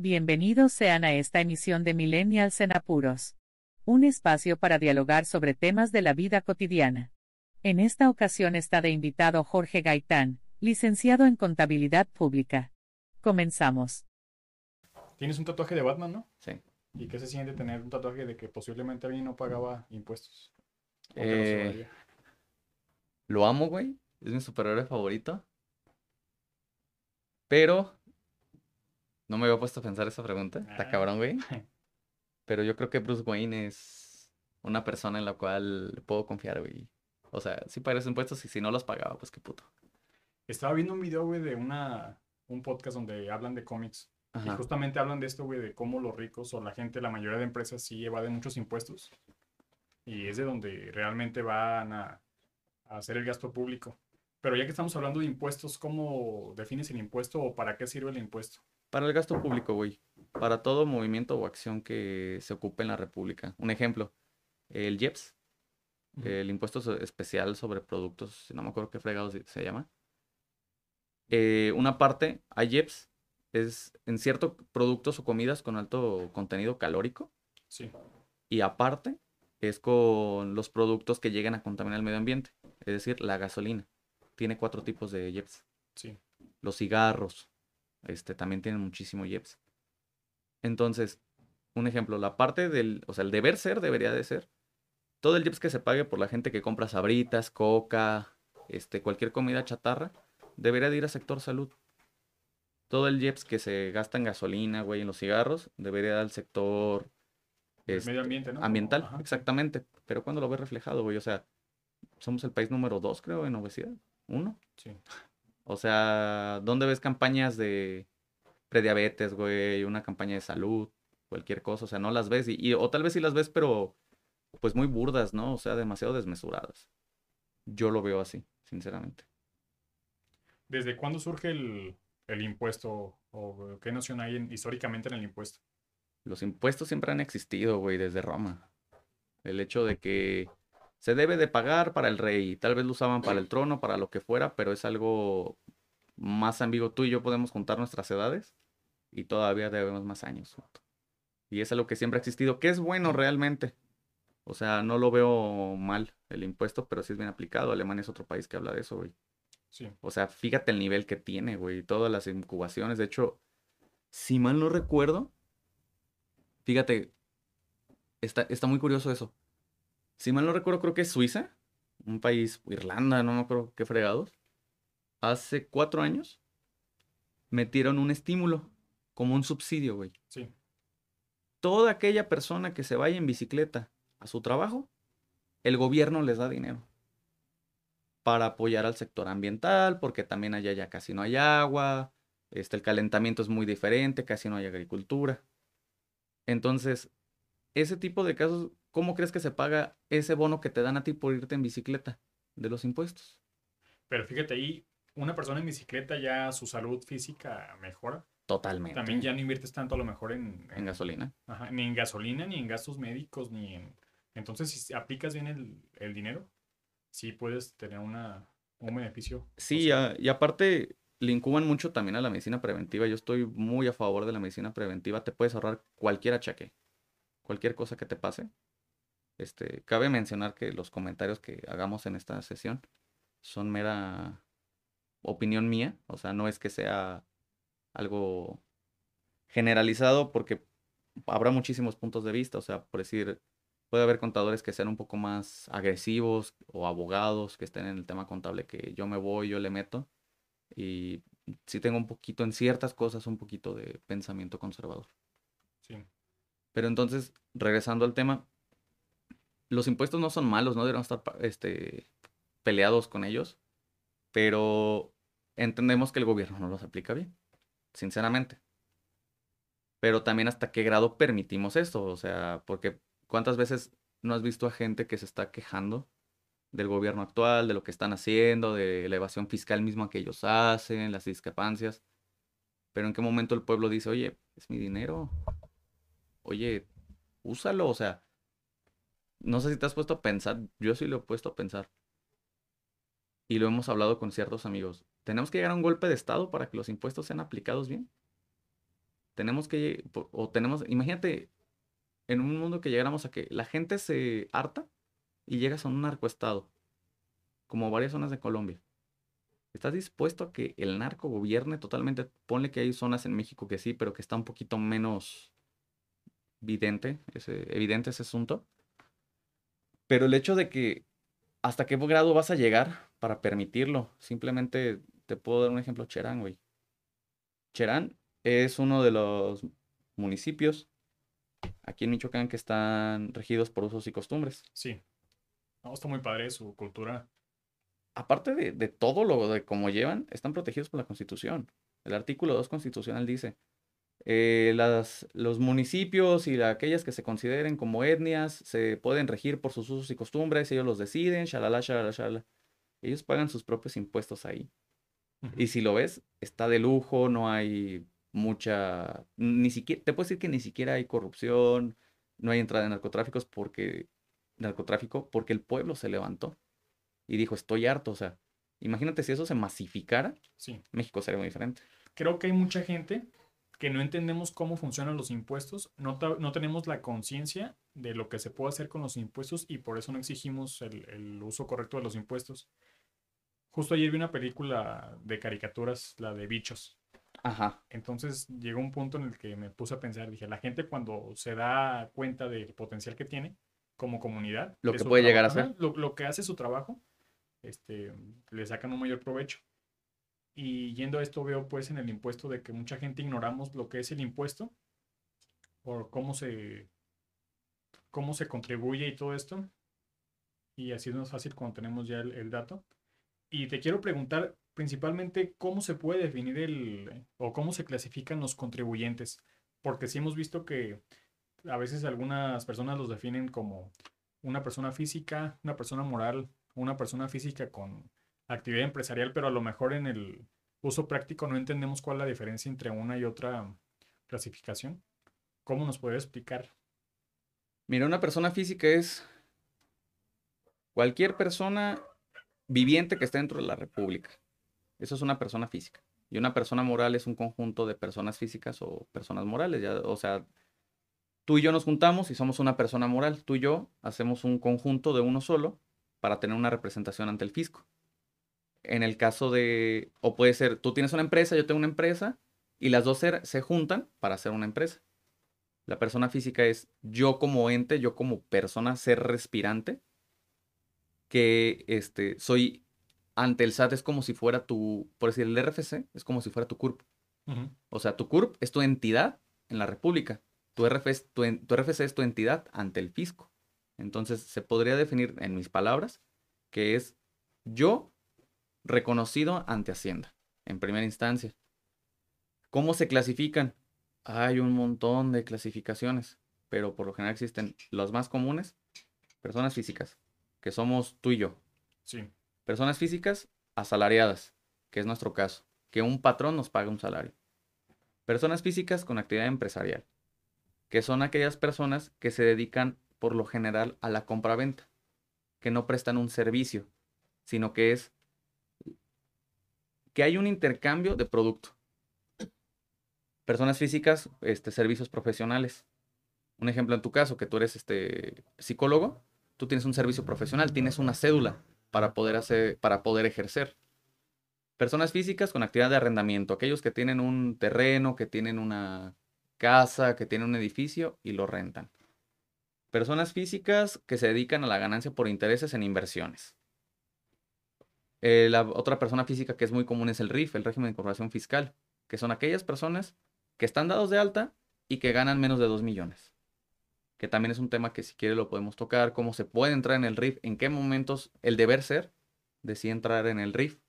Bienvenidos sean a esta emisión de Millennials en Apuros. Un espacio para dialogar sobre temas de la vida cotidiana. En esta ocasión está de invitado Jorge Gaitán, licenciado en Contabilidad Pública. Comenzamos. Tienes un tatuaje de Batman, ¿no? Sí. ¿Y qué se siente tener un tatuaje de que posiblemente alguien no pagaba impuestos? ¿O te lo Eh? Lo amo, güey. Es mi superhéroe favorito. Pero no me había puesto a pensar esa pregunta. Está Ah. cabrón, güey. Pero yo creo que Bruce Wayne es una persona en la cual puedo confiar, güey. O sea, sí paga los impuestos y si no los pagaba, pues qué puto. Estaba viendo un video, güey, de una, un podcast donde hablan de cómics. Y justamente hablan de esto, güey, de cómo los ricos o la gente, la mayoría de empresas sí evaden muchos impuestos. Y es de donde realmente van a, a hacer el gasto público. Pero ya que estamos hablando de impuestos, ¿cómo defines el impuesto o para qué sirve el impuesto? Para el gasto público, güey. Para todo movimiento o acción que se ocupe en la República. Un ejemplo, el IEPS, el impuesto especial sobre productos, no me acuerdo qué fregados se- llama. Eh, una parte, hay IEPS, es en ciertos productos o comidas con alto contenido calórico. Sí. Y aparte, es con los productos que llegan a contaminar el medio ambiente. Es decir, la gasolina. Tiene cuatro tipos de IEPS Sí. los cigarros, este, también tienen muchísimo IEPS. Entonces, un ejemplo, la parte del, o sea, el deber ser debería de ser todo el IEPS que se pague por la gente que compra sabritas, coca, este, cualquier comida chatarra, debería de ir a sector salud. Todo el IEPS que se gasta en gasolina, güey, en los cigarros, debería ir al sector El este, medio ambiente, ¿no? ambiental, Ajá, exactamente. Pero cuando lo ves reflejado, güey, o sea, somos el país número dos, creo, en obesidad. Uno. Sí. O sea, ¿dónde ves campañas de prediabetes, güey? Una campaña de salud, cualquier cosa. O sea, no las ves. Y, y- o tal vez sí las ves, pero pues muy burdas, ¿no? O sea, demasiado desmesuradas. Yo lo veo así, sinceramente. ¿Desde cuándo surge el, el impuesto o qué noción hay en- históricamente en el impuesto? Los impuestos siempre han existido, güey, desde Roma. El hecho de que se debe de pagar para el rey. Tal vez lo usaban para el trono, para lo que fuera, pero es algo más ambiguo. Tú y yo podemos juntar nuestras edades y todavía debemos más años. Y es algo que siempre ha existido, que es bueno realmente. O sea, no lo veo mal el impuesto, pero sí es bien aplicado. Alemania es otro país que habla de eso, güey. Sí. O sea, fíjate el nivel que tiene, güey. Todas las incubaciones. De hecho, si mal no recuerdo, fíjate, está, está muy curioso eso. Si mal no recuerdo, creo que es Suiza, un país, Irlanda, no me acuerdo qué fregados. Hace cuatro años metieron un estímulo, como un subsidio, güey. Sí. Toda aquella persona que se vaya en bicicleta a su trabajo, el gobierno les da dinero para apoyar al sector ambiental, porque también allá ya casi no hay agua, este, el calentamiento es muy diferente, casi no hay agricultura. Entonces, ese tipo de casos, ¿cómo crees que se paga ese bono que te dan a ti por irte en bicicleta de los impuestos? Pero fíjate ahí, una persona en bicicleta ya su salud física mejora. Totalmente. También ya no inviertes tanto a lo mejor en, En gasolina. ajá, ni en gasolina, ni en gastos médicos, ni en... Entonces, si aplicas bien el, el dinero, sí puedes tener una, un beneficio. Sí, a- y aparte le incuban mucho también a la medicina preventiva. Yo estoy muy a favor de la medicina preventiva. Te puedes ahorrar cualquier achaque, cualquier cosa que te pase. Este, cabe mencionar que los comentarios que hagamos en esta sesión son mera opinión mía. O sea, no es que sea algo generalizado porque habrá muchísimos puntos de vista. O sea, por decir, puede haber contadores que sean un poco más agresivos o abogados que estén en el tema contable que yo me voy, yo le meto. Y sí tengo un poquito, en ciertas cosas, un poquito de pensamiento conservador. Sí. Pero entonces, regresando al tema, los impuestos no son malos, no deberían estar este, peleados con ellos, pero entendemos que el gobierno no los aplica bien, sinceramente. Pero también hasta qué grado permitimos esto, o sea, porque cuántas veces no has visto a gente que se está quejando del gobierno actual, de lo que están haciendo, de la evasión fiscal misma que ellos hacen, las discrepancias. Pero en qué momento el pueblo dice, oye, es mi dinero, oye, úsalo, o sea, no sé si te has puesto a pensar, yo sí lo he puesto a pensar. Y lo hemos hablado con ciertos amigos. ¿Tenemos que llegar a un golpe de Estado para que los impuestos sean aplicados bien? tenemos que, o tenemos, imagínate, en un mundo que llegáramos a que la gente se harta y llegas a un narcoestado, como varias zonas de Colombia. ¿Estás dispuesto a que el narco gobierne totalmente? Ponle que hay zonas en México que sí, pero que está un poquito menos evidente ese, evidente ese asunto. Pero el hecho de que hasta qué grado vas a llegar para permitirlo. Simplemente te puedo dar un ejemplo, Cherán, güey. Cherán es uno de los municipios aquí en Michoacán que están regidos por usos y costumbres. Sí. No, está muy padre su cultura. Aparte de, de todo lo de cómo llevan, están protegidos por la Constitución. El artículo 2 constitucional dice, eh, las, los municipios y aquellas que se consideren como etnias se pueden regir por sus usos y costumbres, ellos los deciden, shalala, shalala, shalala. Ellos pagan sus propios impuestos ahí. Y si lo ves, está de lujo, no hay mucha, ni siquiera, te puedo decir que ni siquiera hay corrupción, no hay entrada de narcotráficos porque, narcotráfico, porque el pueblo se levantó y dijo, estoy harto, o sea, imagínate si eso se masificara, sí. México sería muy diferente. Creo que hay mucha gente que no entendemos cómo funcionan los impuestos, no, no tenemos la conciencia de lo que se puede hacer con los impuestos y por eso no exigimos el, el uso correcto de los impuestos. Justo ayer vi una película de caricaturas, la de bichos. Ajá. Entonces llegó un punto en el que me puse a pensar, dije, la gente cuando se da cuenta del potencial que tiene como comunidad, lo que puede llegar a ser, lo, lo, que hace su trabajo, este, le sacan un mayor provecho. Y yendo a esto veo pues en el impuesto de que mucha gente ignoramos lo que es el impuesto, por cómo se, cómo se contribuye y todo esto. Y así es fácil cuando tenemos ya el, el dato. Y te quiero preguntar principalmente cómo se puede definir el o cómo se clasifican los contribuyentes, porque sí hemos visto que a veces algunas personas los definen como una persona física, una persona moral, una persona física con actividad empresarial, pero a lo mejor en el uso práctico no entendemos cuál es la diferencia entre una y otra clasificación. ¿Cómo nos puede explicar? Mira, una persona física es cualquier persona viviente que esté dentro de la República. Eso es una persona física. Y una persona moral es un conjunto de personas físicas o personas morales. Ya, o sea, tú y yo nos juntamos y somos una persona moral. Tú y yo hacemos un conjunto de uno solo para tener una representación ante el fisco. En el caso de, o puede ser, tú tienes una empresa, yo tengo una empresa, y las dos se, se juntan para hacer una empresa. La persona física es yo como ente, yo como persona, ser respirante, que este, soy ante el SAT es como si fuera tu, por decir, el RFC es como si fuera tu CURP. O sea, tu CURP es tu entidad en la República. Tu, RFC, tu, tu RFC es tu entidad ante el fisco. Entonces, se podría definir en mis palabras que es yo reconocido ante Hacienda, en primera instancia. ¿Cómo se clasifican? Hay un montón de clasificaciones, pero por lo general existen los más comunes, personas físicas, que somos tú y yo. Sí. Personas físicas asalariadas, que es nuestro caso, que un patrón nos paga un salario. Personas físicas con actividad empresarial, que son aquellas personas que se dedican por lo general a la compra-venta, que no prestan un servicio, sino que es que hay un intercambio de producto. Personas físicas, este, servicios profesionales. Un ejemplo en tu caso, que tú eres este, psicólogo, tú tienes un servicio profesional, tienes una cédula para poder, hacer, para poder ejercer. Personas físicas con actividad de arrendamiento, aquellos que tienen un terreno, que tienen una casa, que tienen un edificio y lo rentan. Personas físicas que se dedican a la ganancia por intereses en inversiones. Eh, la otra persona física que es muy común es el RIF, el régimen de incorporación fiscal, que son aquellas personas que están dados de alta y que ganan menos de 2 millones que también es un tema que si quiere lo podemos tocar, cómo se puede entrar en el RIF, en qué momentos el deber ser de si entrar en el RIF,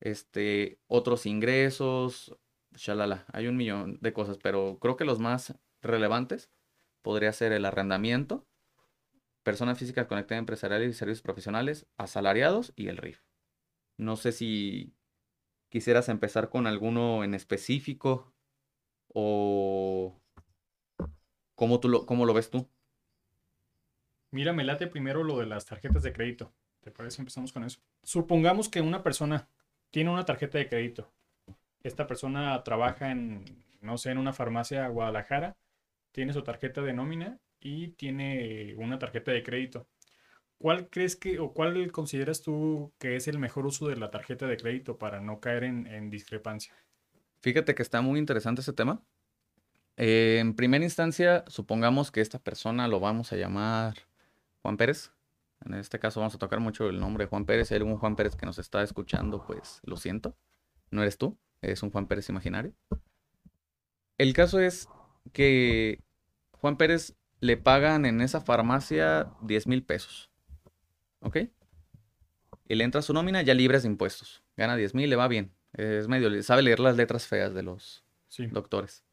este, otros ingresos, shalala, hay un millón de cosas, pero creo que los más relevantes podría ser el arrendamiento, personas físicas conectadas empresariales y servicios profesionales, asalariados y el RIF. No sé si quisieras empezar con alguno en específico o ¿Cómo, tú lo, cómo lo ves tú? Mira, me late primero lo de las tarjetas de crédito. ¿Te parece? Empezamos con eso. Supongamos que una persona tiene una tarjeta de crédito. Esta persona trabaja en, no sé, en una farmacia Guadalajara, tiene su tarjeta de nómina y tiene una tarjeta de crédito. ¿Cuál crees que o cuál consideras tú que es el mejor uso de la tarjeta de crédito para no caer en, discrepancia? Fíjate que está muy interesante ese tema. Eh, en primera instancia, supongamos que esta persona lo vamos a llamar Juan Pérez. En este caso vamos a tocar mucho el nombre de Juan Pérez. Si hay algún Juan Pérez que nos está escuchando, pues lo siento. No eres tú, es un Juan Pérez imaginario. El caso es que Juan Pérez le pagan en esa farmacia 10 mil pesos. ¿Ok? Y le entra su nómina ya libres de impuestos. Gana 10 mil, le va bien. Es medio, sabe leer las letras feas de los doctores.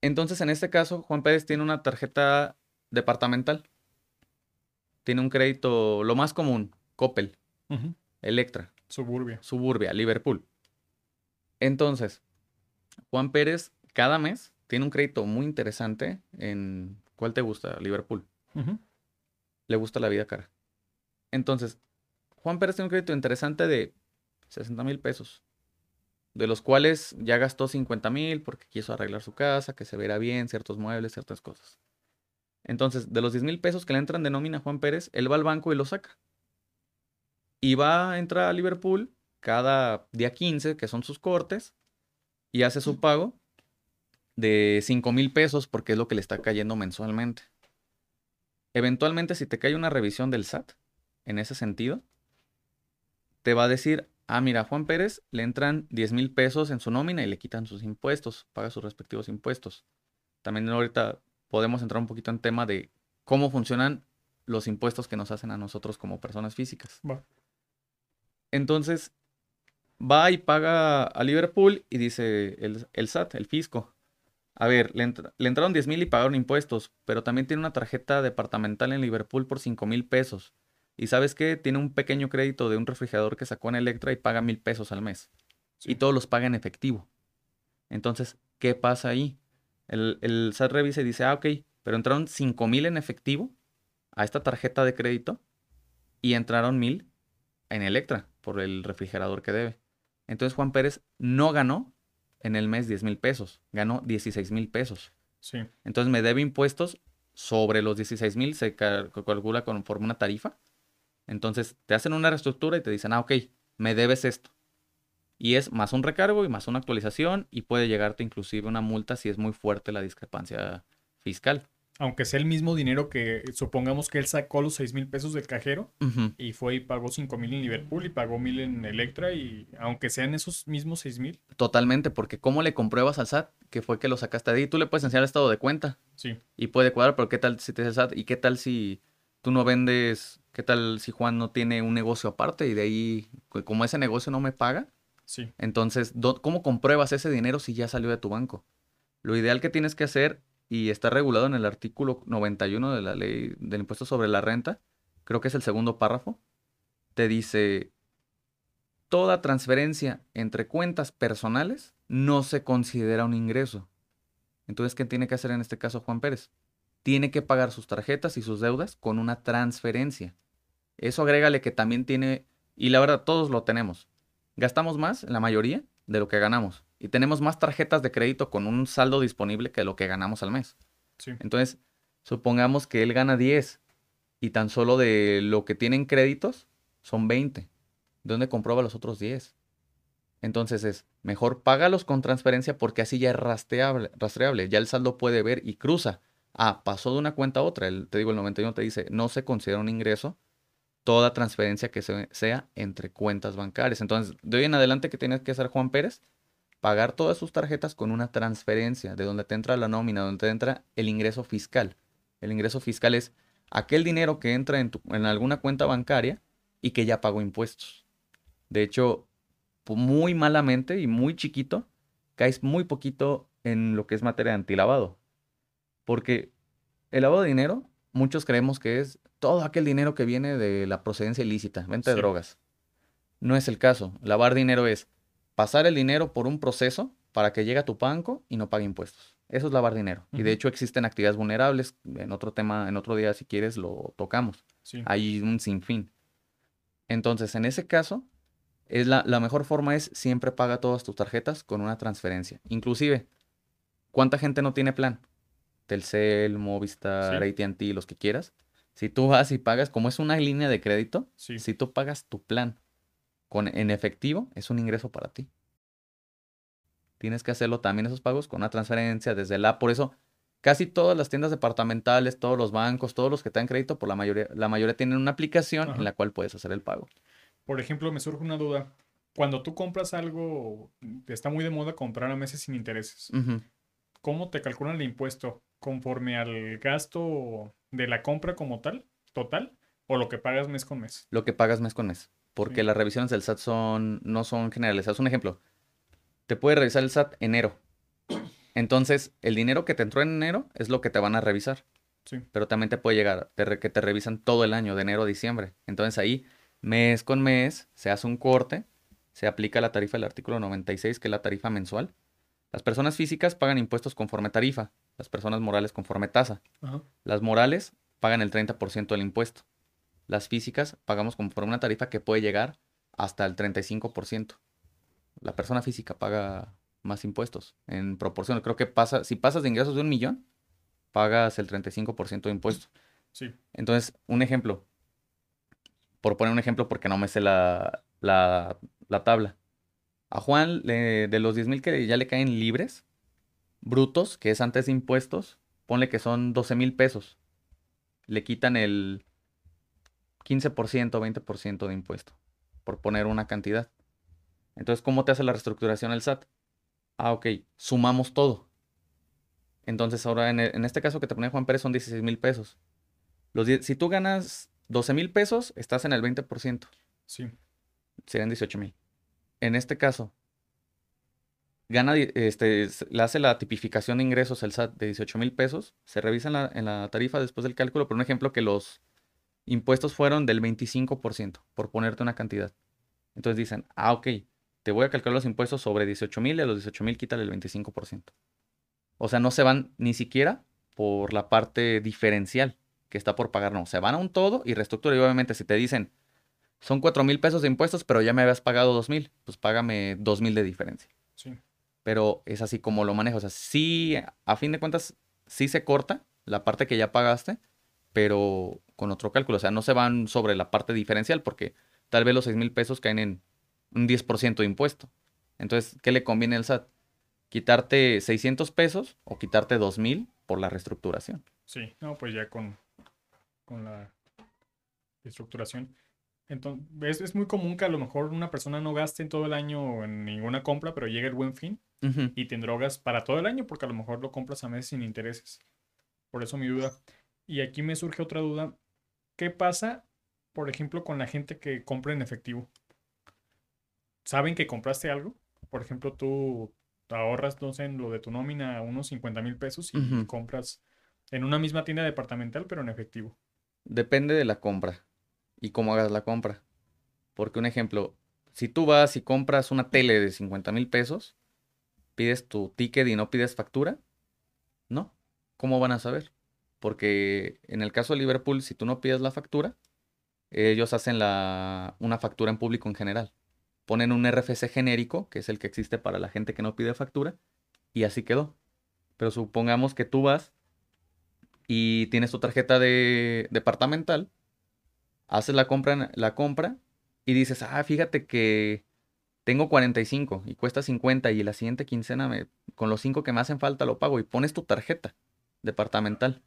Entonces, en este caso, Juan Pérez tiene una tarjeta departamental. Tiene un crédito, lo más común, Coppel, Electra. Suburbia. Suburbia, Liverpool. Entonces, Juan Pérez cada mes tiene un crédito muy interesante en... ¿Cuál te gusta? Liverpool. Le gusta la vida cara. Entonces, Juan Pérez tiene un crédito interesante de 60 mil pesos, de los cuales ya gastó 50 mil porque quiso arreglar su casa, que se viera bien, ciertos muebles, ciertas cosas. Entonces, de los 10 mil pesos que le entran de nómina a Juan Pérez, él va al banco y lo saca. Y va a entrar a Liverpool cada día 15, que son sus cortes, y hace su pago de 5 mil pesos porque es lo que le está cayendo mensualmente. Eventualmente, si te cae una revisión del SAT, en ese sentido, te va a decir, ah, mira, Juan Pérez le entran 10 mil pesos en su nómina y le quitan sus impuestos, paga sus respectivos impuestos. También ahorita podemos entrar un poquito en tema de cómo funcionan los impuestos que nos hacen a nosotros como personas físicas. Entonces, va y paga a Liverpool y dice el, el SAT, el fisco. A ver, le, le entraron 10 mil y pagaron impuestos, pero también tiene una tarjeta departamental en Liverpool por 5 mil pesos. Y sabes qué? Tiene un pequeño crédito de un refrigerador que sacó en Electra y paga mil pesos al mes. Y todos los paga en efectivo. Entonces, ¿qué pasa ahí? El, el SAT revisa y dice, ah, ok, pero entraron cinco mil en efectivo a esta tarjeta de crédito y entraron mil en Electra por el refrigerador que debe. Entonces Juan Pérez no ganó en el mes 10 mil pesos, ganó 16 mil pesos. Sí. Entonces me debe impuestos sobre los 16 mil, se calcula conforme una tarifa entonces te hacen una reestructura y te dicen, ah, ok, me debes esto. Y es más un recargo y más una actualización y puede llegarte inclusive una multa si es muy fuerte la discrepancia fiscal. Aunque sea el mismo dinero que supongamos que él sacó los 6 mil pesos del cajero y fue y pagó 5 mil en Liverpool y pagó mil en Electra y aunque sean esos mismos 6 mil. Totalmente, porque ¿cómo le compruebas al SAT que fue que lo sacaste de ahí? Tú le puedes enseñar el estado de cuenta. Sí. Y puede cuadrar, pero ¿qué tal si te dice el SAT? ¿Y qué tal si tú no vendes ¿Qué tal si Juan no tiene un negocio aparte y de ahí, como ese negocio no me paga? Sí. Entonces, ¿cómo compruebas ese dinero si ya salió de tu banco? Lo ideal que tienes que hacer, y está regulado en el artículo 91 de la ley del impuesto sobre la renta, creo que es el segundo párrafo, te dice, toda transferencia entre cuentas personales no se considera un ingreso. Entonces, ¿qué tiene que hacer en este caso Juan Pérez? Tiene que pagar sus tarjetas y sus deudas con una transferencia. Eso agrégale que también tiene, y la verdad todos lo tenemos, gastamos más, la mayoría, de lo que ganamos. Y tenemos más tarjetas de crédito con un saldo disponible que lo que ganamos al mes. Entonces, supongamos que él gana 10 y tan solo de lo que tienen créditos son 20. ¿De dónde comprueba los otros 10? Entonces es, mejor págalos con transferencia porque así ya es rastreable, rastreable, ya el saldo puede ver y cruza. Ah, pasó de una cuenta a otra. te digo, el 91 te dice, no se considera un ingreso toda transferencia que sea entre cuentas bancarias. Entonces, de hoy en adelante, ¿qué tienes que hacer Juan Pérez? Pagar todas sus tarjetas con una transferencia, de donde te entra la nómina, donde te entra el ingreso fiscal. El ingreso fiscal es aquel dinero que entra en, en alguna cuenta bancaria y que ya pagó impuestos. De hecho, muy malamente y muy chiquito, caes muy poquito en lo que es materia de antilavado. Porque el lavado de dinero, muchos creemos que es todo aquel dinero que viene de la procedencia ilícita, venta de drogas. No es el caso. Lavar dinero es pasar el dinero por un proceso para que llegue a tu banco y no pague impuestos. Eso es lavar dinero. Y de hecho existen actividades vulnerables. En otro tema, en otro día, si quieres, lo tocamos. Hay un sinfín. Entonces, en ese caso, es la, la, mejor forma es siempre paga todas tus tarjetas con una transferencia. Inclusive, ¿cuánta gente no tiene plan? Telcel, Movistar, Sí. AT&T, los que quieras. Si tú vas y pagas, como es una línea de crédito, Sí. si tú pagas tu plan con, en efectivo, es un ingreso para ti. Tienes que hacerlo también esos pagos con una transferencia desde la. Por eso, casi todas las tiendas departamentales, todos los bancos, todos los que te dan crédito, por la mayoría, la mayoría tienen una aplicación Ajá. en la cual puedes hacer el pago. Por ejemplo, me surge una duda. Cuando tú compras algo, está muy de moda comprar a meses sin intereses. ¿Cómo te calculan el impuesto? ¿Conforme al gasto de la compra como tal, total? ¿O lo que pagas mes con mes? Lo que pagas mes con mes. Porque Sí. las revisiones del SAT son, no son generalizadas. Un ejemplo, te puede revisar el SAT enero. Entonces, el dinero que te entró en enero es lo que te van a revisar. Sí. pero también te puede llegar te que te revisan todo el año, de enero a diciembre. Entonces ahí, mes con mes, se hace un corte, se aplica la tarifa del artículo 96, que es la tarifa mensual. Las personas físicas pagan impuestos conforme tarifa, las personas morales conforme tasa. Ajá. Las morales pagan el 30% del impuesto. Las físicas pagamos conforme una tarifa que puede llegar hasta el 35%. La persona física paga más impuestos en proporción. Creo que pasa, si pasas de ingresos de un millón, pagas el 35% de impuesto. Sí. Entonces, un ejemplo, por poner un ejemplo porque no me sé la, la, la tabla. A Juan, le- de los 10 mil que ya le caen libres, brutos, que es antes de impuestos, ponle que son 12 mil pesos. Le quitan el 15%, 20% de impuesto, por poner una cantidad. Entonces, ¿cómo te hace la reestructuración el SAT? Ah, ok, sumamos todo. Entonces, ahora en, e- en este caso que te pone Juan Pérez son 16 mil pesos. Los si tú ganas 12 mil pesos, estás en el 20%. Sí. Serían 18 mil. En este caso, gana, este, le hace la tipificación de ingresos el SAT de 18 mil pesos. Se revisa en la, en la tarifa después del cálculo. Por un ejemplo, que los impuestos fueron del 25%, por ponerte una cantidad. Entonces dicen, ah, ok, te voy a calcular los impuestos sobre 18 mil y a los 18 mil quítale el 25%. O sea, no se van ni siquiera por la parte diferencial que está por pagar, no. Se van a un todo y reestructura. Y obviamente, si te dicen, son 4 mil pesos de impuestos, pero ya me habías pagado 2 mil, pues págame 2 mil de diferencia. Sí. Pero es así como lo manejo. O sea, sí, a fin de cuentas, sí se corta la parte que ya pagaste, pero con otro cálculo. O sea, no se van sobre la parte diferencial porque tal vez los 6 mil pesos caen en un 10% de impuesto. Entonces, ¿qué le conviene al SAT? ¿Quitarte 600 pesos o quitarte 2 mil por la reestructuración? Sí. No, pues ya con, con la estructuración. Entonces, es, es muy común que a lo mejor una persona no gaste en todo el año en ninguna compra, pero llegue el buen fin y te endrogas para todo el año porque a lo mejor lo compras a meses sin intereses. Por eso mi duda. Y aquí me surge otra duda. ¿Qué pasa, por ejemplo, con la gente que compra en efectivo? ¿Saben que compraste algo? Por ejemplo, tú ahorras, no sé, en lo de tu nómina unos 50 mil pesos y compras en una misma tienda departamental, pero en efectivo. Depende de la compra y cómo hagas la compra. Porque un ejemplo, si tú vas y compras una tele de 50 mil pesos, pides tu ticket y no pides factura, ¿no? ¿Cómo van a saber? Porque en el caso de Liverpool, si tú no pides la factura, ellos hacen la, una factura en público en general. Ponen un RFC genérico, que es el que existe para la gente que no pide factura, y así quedó. Pero supongamos que tú vas y tienes tu tarjeta de departamental, haces la compra, la compra y dices, ah, fíjate que tengo 45 y cuesta 50 y la siguiente quincena me- con los 5 que me hacen falta lo pago y pones tu tarjeta departamental.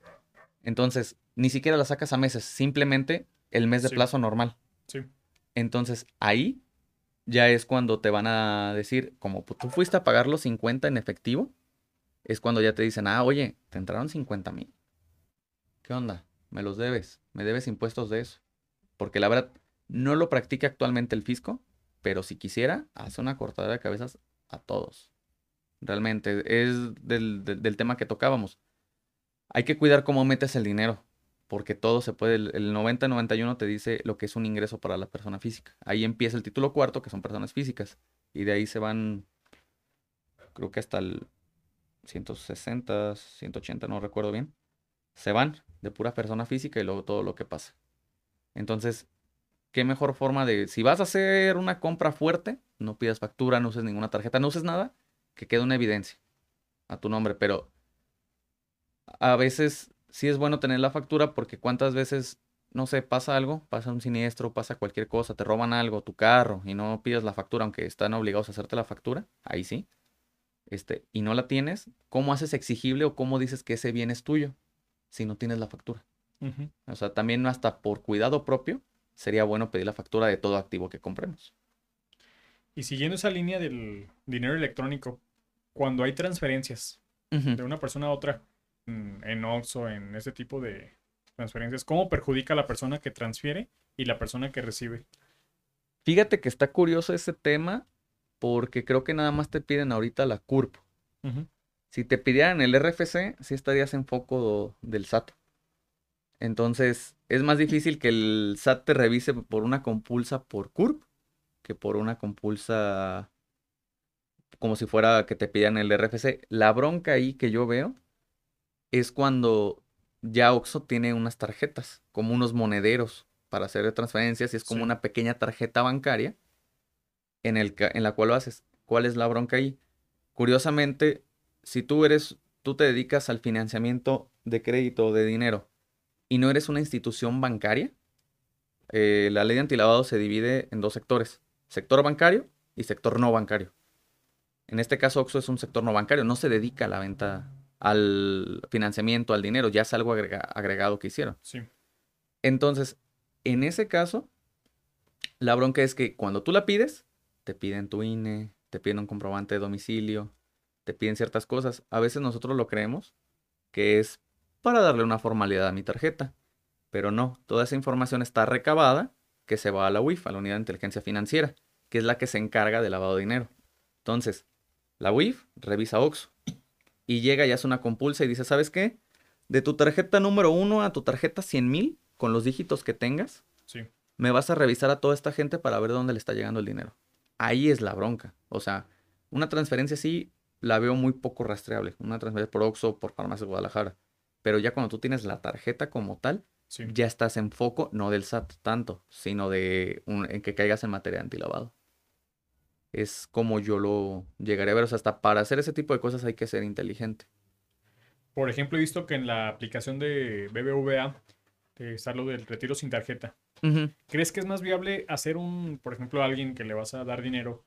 Entonces, ni siquiera la sacas a meses, simplemente el mes de Sí. plazo normal. Sí. Entonces, ahí ya es cuando te van a decir, como pu- tú fuiste a pagar los 50 en efectivo, es cuando ya te dicen, ah, oye, te entraron 50 mil. ¿Qué onda? Me los debes, me debes impuestos de eso. Porque la verdad, no lo practica actualmente el fisco, pero si quisiera, hace una cortadera de cabezas a todos. Realmente, es del, del- del tema que tocábamos. Hay que cuidar cómo metes el dinero, porque todo se puede, el, el 90-91 te dice lo que es un ingreso para la persona física. Ahí empieza el título cuarto, que son personas físicas, y de ahí se van, creo que hasta el 160, 180, no recuerdo bien. Se van de pura persona física y luego todo lo que pasa. Entonces, qué mejor forma de, si vas a hacer una compra fuerte, no pidas factura, no uses ninguna tarjeta, no uses nada, que quede una evidencia. a tu nombre, pero a veces sí es bueno tener la factura porque cuántas veces, no sé, pasa algo, pasa un siniestro, pasa cualquier cosa, te roban algo, tu carro y no pides la factura, aunque están obligados a hacerte la factura, ahí sí, este, y no la tienes, ¿cómo haces exigible o cómo dices que ese bien es tuyo si no tienes la factura? O sea, también hasta por cuidado propio sería bueno pedir la factura de todo activo que compremos. Y siguiendo esa línea del dinero electrónico, cuando hay transferencias de una persona a otra mm, en OXO, en ese tipo de transferencias, ¿cómo perjudica a la persona que transfiere y la persona que recibe? Fíjate que está curioso ese tema porque creo que nada más te piden ahorita la CURP. Si te pidieran el RFC, sí estarías en foco del SAT. Entonces, es más difícil que el SAT te revise por una compulsa por CURP que por una compulsa como si fuera que te pidan el RFC. La bronca ahí que yo veo es cuando ya Oxo tiene unas tarjetas, como unos monederos para hacer transferencias y es como una pequeña tarjeta bancaria en, el, en la cual lo haces. ¿Cuál es la bronca ahí? Curiosamente, si tú eres, tú te dedicas al financiamiento de crédito de dinero y no eres una institución bancaria, eh, la ley de antilavado se divide en dos sectores, sector bancario y sector no bancario. En este caso, Oxo es un sector no bancario, no se dedica a la venta, al financiamiento, al dinero, ya es algo agregado que hicieron. Sí. Entonces, en ese caso, la bronca es que cuando tú la pides, te piden tu INE, te piden un comprobante de domicilio, te piden ciertas cosas. A veces nosotros lo creemos que es para darle una formalidad a mi tarjeta, pero no, toda esa información está recabada que se va a la UIF, a la Unidad de Inteligencia Financiera, que es la que se encarga del lavado de dinero. Entonces, la UIF revisa OXO y llega y hace una compulsa y dice, ¿sabes qué? De tu tarjeta número uno a tu tarjeta 100 mil, con los dígitos que tengas, me vas a revisar a toda esta gente para ver dónde le está llegando el dinero. Ahí es la bronca. O sea, una transferencia así la veo muy poco rastreable. Una transferencia por OXO, por Farmacia Guadalajara. Pero ya cuando tú tienes la tarjeta como tal, ya estás en foco, no del SAT tanto, sino de en que caigas en materia de antilavado es como yo lo llegaré a ver. O sea, hasta para hacer ese tipo de cosas hay que ser inteligente. Por ejemplo, he visto que en la aplicación de BBVA está lo del retiro sin tarjeta. ¿Crees que es más viable hacer un, por ejemplo, a alguien que le vas a dar dinero,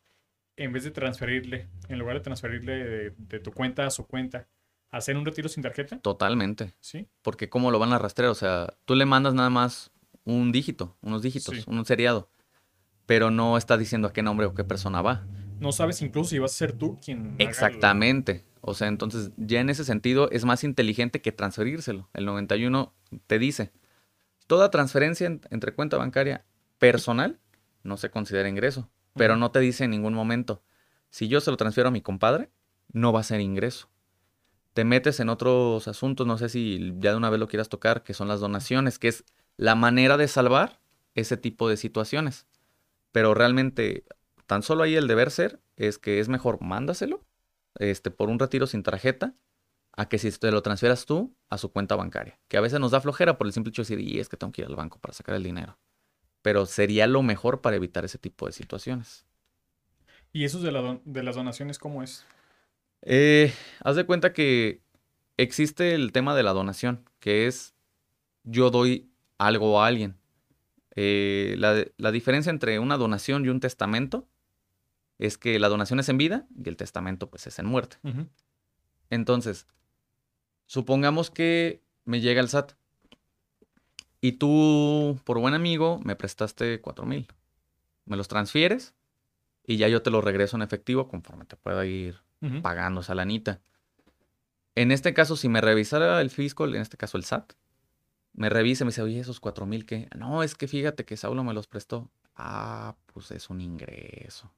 en vez de transferirle, en lugar de transferirle de, tu cuenta a su cuenta, hacer un retiro sin tarjeta? Totalmente. Sí. Porque ¿cómo lo van a rastrear? O sea, tú le mandas nada más un dígito, unos dígitos, un seriado pero no está diciendo a qué nombre o qué persona va. No sabes incluso si vas a ser tú quien. Exactamente. O sea, entonces ya en ese sentido es más inteligente que transferírselo. El 91 te dice, toda transferencia entre cuenta bancaria personal no se considera ingreso, pero no te dice en ningún momento, si yo se lo transfiero a mi compadre, no va a ser ingreso. Te metes en otros asuntos, no sé si ya de una vez lo quieras tocar, que son las donaciones, que es la manera de salvar ese tipo de situaciones. Pero realmente, tan solo ahí el deber ser es que es mejor mándaselo este, por un retiro sin tarjeta a que si te lo transfieras tú a su cuenta bancaria. Que a veces nos da flojera por el simple hecho de decir, y es que tengo que ir al banco para sacar el dinero. Pero sería lo mejor para evitar ese tipo de situaciones. ¿Y eso de, de las donaciones cómo es? Eh, haz de cuenta que existe el tema de la donación, que es yo doy algo a alguien. Eh, la, diferencia entre una donación y un testamento es que la donación es en vida y el testamento pues es en muerte. Entonces, supongamos que me llega el SAT y tú, por buen amigo, me prestaste cuatro mil. Me los transfieres y ya yo te los regreso en efectivo conforme te pueda ir pagando esa lanita. En este caso, si me revisara el fisco, en este caso el SAT, me revisa y me dice, oye, esos cuatro mil que. No, es que fíjate que Saulo me los prestó. Ah, pues es un ingreso.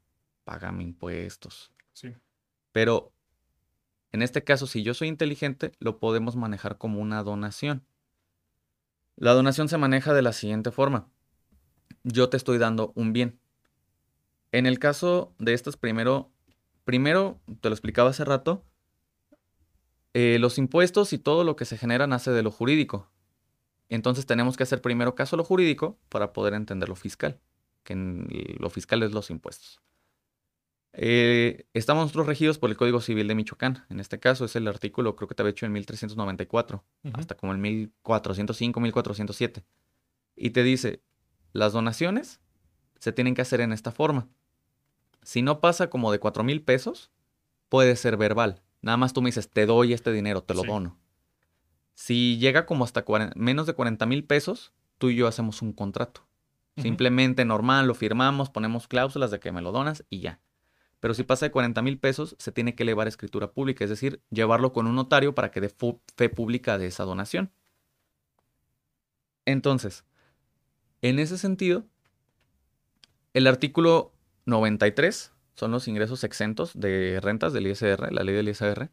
Págame impuestos. Sí. Pero en este caso, si yo soy inteligente, lo podemos manejar como una donación. La donación se maneja de la siguiente forma. Yo te estoy dando un bien. En el caso de estas, primero, primero, te lo explicaba hace rato, eh, los impuestos y todo lo que se genera nace de lo jurídico. Entonces tenemos que hacer primero caso a lo jurídico para poder entender lo fiscal, que lo fiscal es los impuestos. Eh, estamos nosotros regidos por el Código Civil de Michoacán. En este caso es el artículo, creo que te había hecho en 1394, hasta como el 1405, 1407. Y te dice, las donaciones se tienen que hacer en esta forma. Si no pasa como de 4 mil pesos, puede ser verbal. Nada más tú me dices, te doy este dinero, te lo dono. Si llega como hasta menos de 40 mil pesos, tú y yo hacemos un contrato. Simplemente normal, lo firmamos, ponemos cláusulas de que me lo donas y ya. Pero si pasa de 40 mil pesos, se tiene que elevar a escritura pública, es decir, llevarlo con un notario para que dé fe pública de esa donación. Entonces, en ese sentido, el artículo 93 son los ingresos exentos de rentas del ISR, la ley del ISR.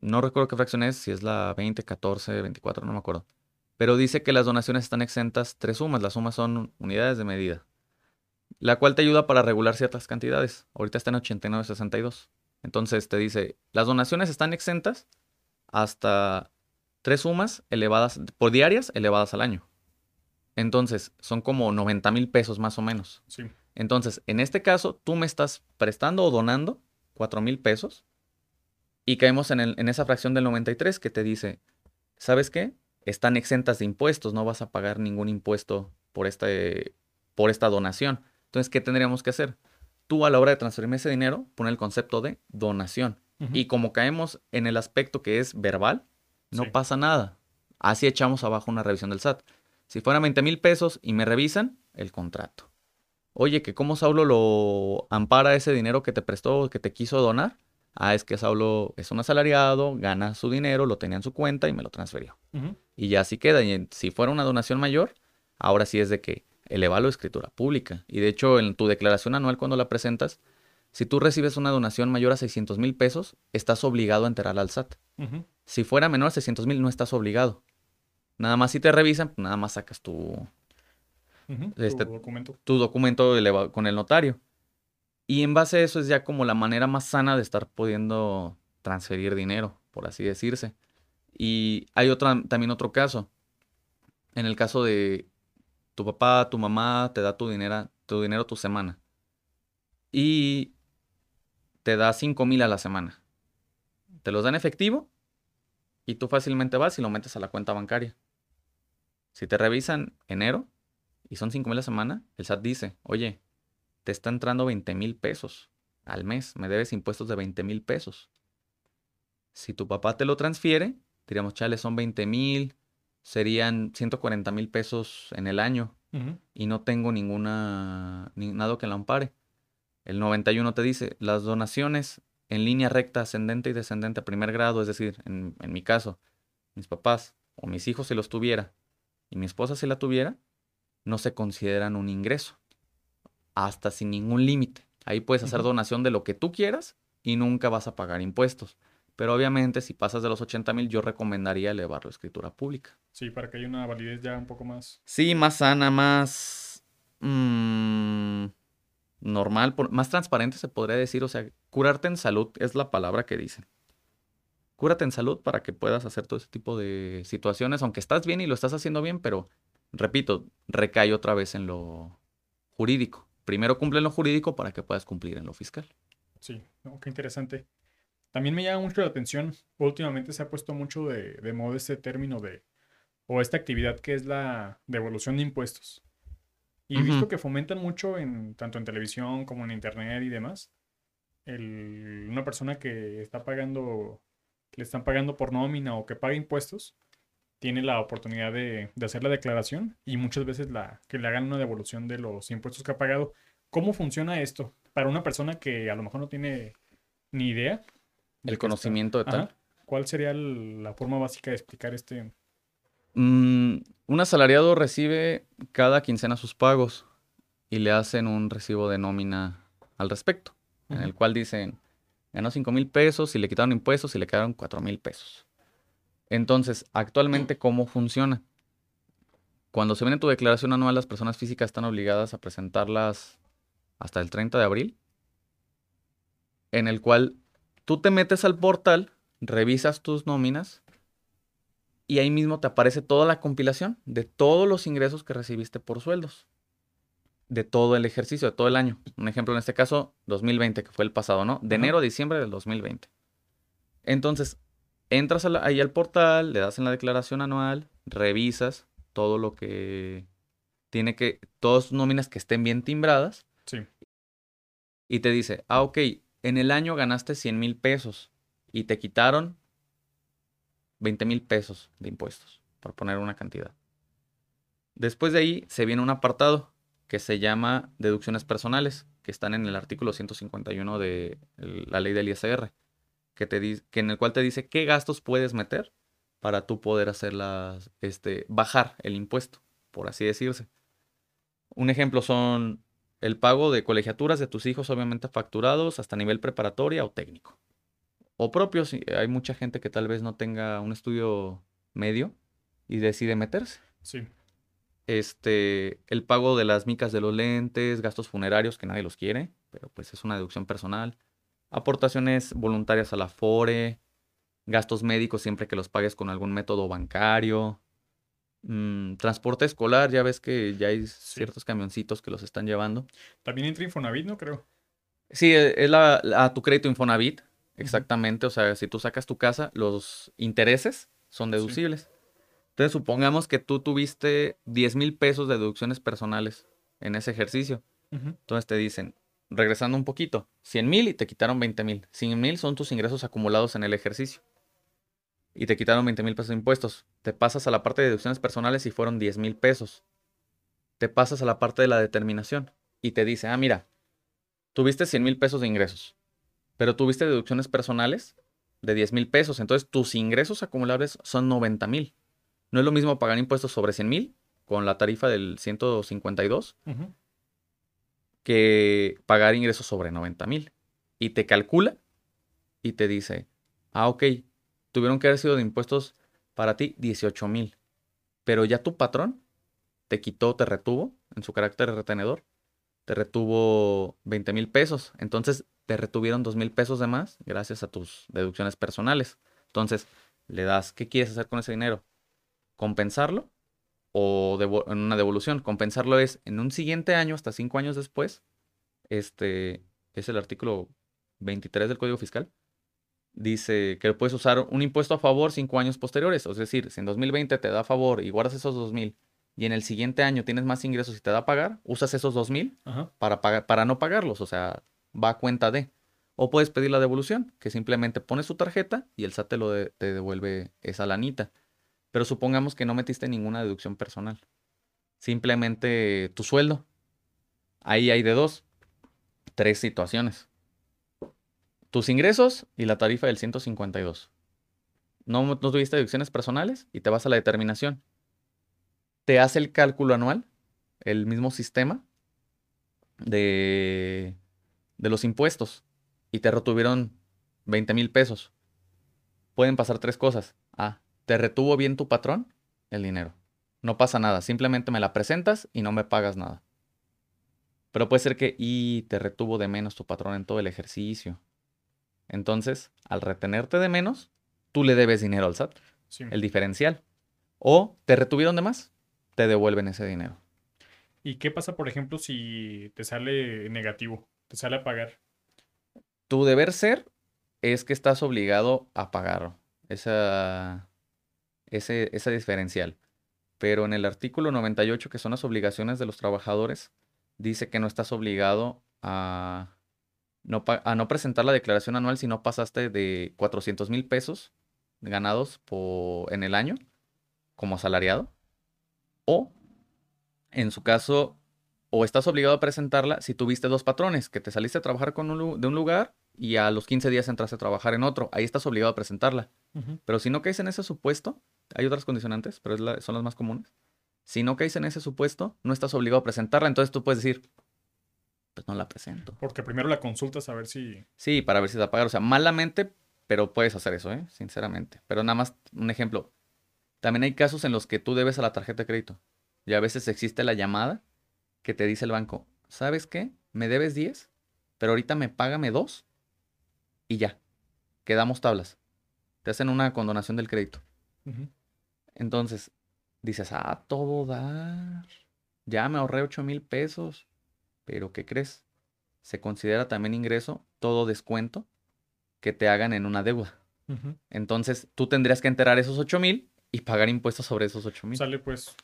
No recuerdo qué fracción es, si es la 20, 14, 24, no me acuerdo. Pero dice que las donaciones están exentas tres sumas. Las sumas son unidades de medida la cual te ayuda para regular ciertas cantidades. Ahorita está en 89.62. Entonces te dice, las donaciones están exentas hasta tres sumas elevadas por diarias elevadas al año. Entonces, son como 90 mil pesos más o menos. Sí. Entonces, en este caso, tú me estás prestando o donando 4 mil pesos y caemos en, en esa fracción del 93 que te dice, ¿sabes qué? Están exentas de impuestos, no vas a pagar ningún impuesto por, este, por esta donación. Entonces, ¿qué tendríamos que hacer? Tú a la hora de transferirme ese dinero, pon el concepto de donación. Y como caemos en el aspecto que es verbal, no pasa nada. Así echamos abajo una revisión del SAT. Si fueran 20 mil pesos y me revisan, el contrato. Oye, que cómo Saulo lo ampara ese dinero que te prestó, que te quiso donar. Ah, es que Saulo es un asalariado, gana su dinero, lo tenía en su cuenta y me lo transfirió. Y ya así queda. Y si fuera una donación mayor, ahora sí es de que elevalo a escritura pública. Y de hecho, en tu declaración anual cuando la presentas, si tú recibes una donación mayor a 600 mil pesos, estás obligado a enterarla al SAT. Si fuera menor a 600 mil, no estás obligado. Nada más si te revisan, nada más sacas tu, este, tu documento, tu documento con el notario. Y en base a eso es ya como la manera más sana de estar pudiendo transferir dinero, por así decirse. Y hay otra, también otro caso. En el caso de tu papá, tu mamá te da tu dinero, tu dinero tu semana. Y te da 5 mil a la semana. Te los da en efectivo y tú fácilmente vas y lo metes a la cuenta bancaria. Si te revisan enero y son 5 mil a la semana, el SAT dice, oye, te está entrando 20 mil pesos al mes, me debes impuestos de 20 mil pesos. Si tu papá te lo transfiere, diríamos, chale, son 20 mil, serían 140 mil pesos en el año y no tengo ninguna, ni, nada que la ampare. El 91 te dice, las donaciones en línea recta, ascendente y descendente a primer grado, es decir, en, en mi caso, mis papás o mis hijos si los tuviera y mi esposa si la tuviera, no se consideran un ingreso, hasta sin ningún límite. Ahí puedes hacer donación de lo que tú quieras y nunca vas a pagar impuestos. Pero obviamente si pasas de los 80 mil, yo recomendaría elevarlo a escritura pública. Sí, para que haya una validez ya un poco más. Sí, más sana, más mm, normal, más transparente se podría decir. O sea, curarte en salud es la palabra que dicen. Cúrate en salud para que puedas hacer todo ese tipo de situaciones, aunque estás bien y lo estás haciendo bien, pero repito, recae otra vez en lo jurídico. Primero cumple en lo jurídico para que puedas cumplir en lo fiscal. Sí, qué interesante. También me llama mucho la atención, últimamente se ha puesto mucho de, de moda este término de, o esta actividad que es la devolución de impuestos. Y he visto que fomentan mucho, en, tanto en televisión como en internet y demás, el, una persona que está pagando, le están pagando por nómina o que paga impuestos, tiene la oportunidad de, de, hacer la declaración y muchas veces la, que le hagan una devolución de los impuestos que ha pagado. ¿Cómo funciona esto? Para una persona que a lo mejor no tiene ni idea, el conocimiento de tal. ¿Cuál sería la forma básica de explicar este? Mm, un asalariado recibe cada quincena sus pagos y le hacen un recibo de nómina al respecto, en el cual dicen, ganó 5 mil pesos y le quitaron impuestos y le quedaron 4 mil pesos. Entonces, actualmente, ¿cómo funciona? Cuando se viene tu declaración anual, las personas físicas están obligadas a presentarlas hasta el 30 de abril, en el cual Tú te metes al portal, revisas tus nóminas y ahí mismo te aparece toda la compilación de todos los ingresos que recibiste por sueldos. de todo el ejercicio, de todo el año. Un ejemplo en este caso, 2020, que fue el pasado, ¿no? De enero a diciembre del 2020. Entonces, entras la- ahí al portal, le das en la declaración anual, revisas todo lo que tiene que, todas tus nóminas que estén bien timbradas Sí. y te dice, ah, ok, en el año ganaste 100 mil pesos y te quitaron 20 mil pesos de impuestos, por poner una cantidad. Después de ahí se viene un apartado que se llama deducciones personales, que están en el artículo 151 de la ley del ISR, que te di- que en el cual te dice qué gastos puedes meter para tú poder hacerlas, este, bajar el impuesto, por así decirse. Un ejemplo son el pago de colegiaturas de tus hijos, obviamente facturados hasta nivel preparatoria o técnico. O propios, si hay mucha gente que tal vez no tenga un estudio medio y decide meterse. Sí. Este, el pago de las micas de los lentes, gastos funerarios que nadie los quiere, pero pues es una deducción personal. Aportaciones voluntarias a la FORE, gastos médicos siempre que los pagues con algún método bancario. mm, transporte escolar, ya ves que ya hay ciertos camioncitos que los están llevando. También entra Infonavit, ¿no? Creo. Sí, e- es la, la- a tu crédito Infonavit, exactamente. O sea, si tú sacas tu casa, los intereses son Sí. deducibles. Entonces, supongamos que tú tuviste 10 mil pesos de deducciones personales en ese ejercicio. Entonces te dicen, regresando un poquito, 100 mil y te quitaron 20 mil. 100 mil son tus ingresos acumulados en el ejercicio. Y te quitaron 20 mil pesos de impuestos. Te pasas a la parte de deducciones personales y fueron 10 mil pesos. Te pasas a la parte de la determinación y te dice, ah, mira, tuviste 100 mil pesos de ingresos, pero tuviste deducciones personales de 10 mil pesos. Entonces tus ingresos acumulables son 90 mil. No es lo mismo pagar impuestos sobre 100 mil con la tarifa del 152 Ujú. Que pagar ingresos sobre 90 mil. Y te calcula y te dice, ah, ok, tuvieron que haber sido de impuestos para ti 18 mil. Pero ya tu patrón te quitó, te retuvo en su carácter retenedor, te retuvo 20 mil pesos. Entonces te retuvieron 2 mil pesos de más gracias a tus deducciones personales. Entonces le das, ¿qué quieres hacer con ese dinero? ¿Compensarlo? O en una devolución. Compensarlo es en un siguiente año, hasta cinco años después, este es el artículo 23 del Código Fiscal. Dice que puedes usar un impuesto a favor cinco años posteriores. Es decir, si en 2020 te da a favor y guardas esos 2000 y en el siguiente año tienes más ingresos y te da a pagar, usas esos 2000 Ajá. para, pagar, para no pagarlos. O sea, va a cuenta de. O puedes pedir la devolución, que simplemente pones tu tarjeta y el SAT te, lo de- te devuelve esa lanita. Pero supongamos que no metiste ninguna deducción personal. Simplemente tu sueldo. Ahí hay de dos. Tres situaciones. Tus ingresos y la tarifa del 152. No, no tuviste deducciones personales y te vas a la determinación. Te hace el cálculo anual, el mismo sistema de, de los impuestos y te retuvieron 20 mil pesos. Pueden pasar tres cosas. A, te retuvo bien tu patrón el dinero. No pasa nada, simplemente me la presentas y no me pagas nada. Pero puede ser que y te retuvo de menos tu patrón en todo el ejercicio. Entonces, al retenerte de menos, tú le debes dinero al SAT, Sí. el diferencial. O te retuvieron de más, te devuelven ese dinero. ¿Y qué pasa, por ejemplo, si te sale negativo? Te sale a pagar. Tu deber ser es que estás obligado a pagar esa, ese, ese diferencial. Pero en el artículo 98, que son las obligaciones de los trabajadores, dice que no estás obligado a no, a no presentar la declaración anual si no pasaste de 400 mil pesos ganados por, en el año como asalariado. O, en su caso, o estás obligado a presentarla si tuviste dos patrones, que te saliste a trabajar con un de un lugar y a los 15 días entraste a trabajar en otro. Ahí estás obligado a presentarla. Pero si no caes en ese supuesto, hay otras condicionantes, pero es la- son las más comunes. Si no caes en ese supuesto, no estás obligado a presentarla. Entonces tú puedes decir, pues no la presento. Porque primero la consultas a ver si. Sí, para ver si te va a pagar. O sea, malamente, pero puedes hacer eso, ¿eh? Sinceramente. Pero nada más un ejemplo. También hay casos en los que tú debes a la tarjeta de crédito. Y a veces existe la llamada que te dice el banco, ¿sabes qué? Me debes 10, pero ahorita me págame 2 y ya. Quedamos tablas. Te hacen una condonación del crédito. Ujú. Entonces, dices, ah, todo dar. Ya me ahorré 8 mil pesos. Pero ¿qué crees? Se considera también ingreso todo descuento que te hagan en una deuda. Entonces, tú tendrías que enterar esos 8 mil y pagar impuestos sobre esos 8 mil. Sale pues,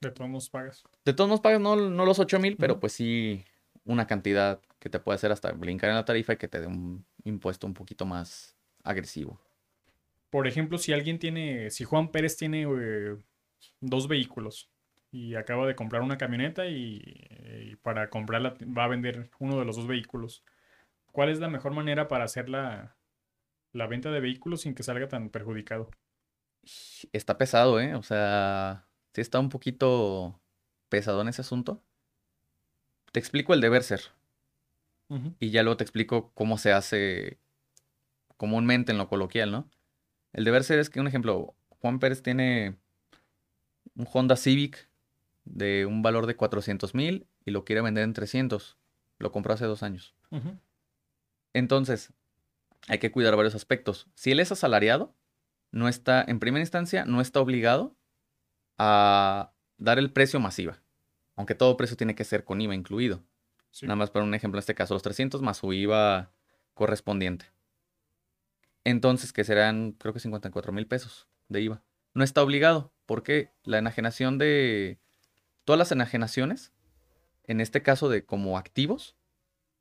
de todos modos pagas. De todos modos pagas no, no los 8 mil, pero pues sí una cantidad que te puede hacer hasta brincar en la tarifa y que te dé un impuesto un poquito más agresivo. Por ejemplo, si alguien tiene, si Juan Pérez tiene eh, dos vehículos y acaba de comprar una camioneta y, y para comprarla va a vender uno de los dos vehículos, ¿cuál es la mejor manera para hacer la, la venta de vehículos sin que salga tan perjudicado? Está pesado, ¿eh? O sea, sí está un poquito pesado en ese asunto. Te explico el deber ser y ya luego te explico cómo se hace comúnmente en lo coloquial, ¿no? El deber ser es que, un ejemplo, Juan Pérez tiene un Honda Civic de un valor de 400 mil y lo quiere vender en 300. Lo compró hace dos años. Entonces, hay que cuidar varios aspectos. Si él es asalariado, no está, en primera instancia, no está obligado a dar el precio masiva. Aunque todo precio tiene que ser con IVA incluido. sí, Nada más para un ejemplo, en este caso, los 300 más su IVA correspondiente. Entonces, que serán, creo que 54 mil pesos de IVA. No está obligado, porque la enajenación de... Todas las enajenaciones, en este caso de como activos,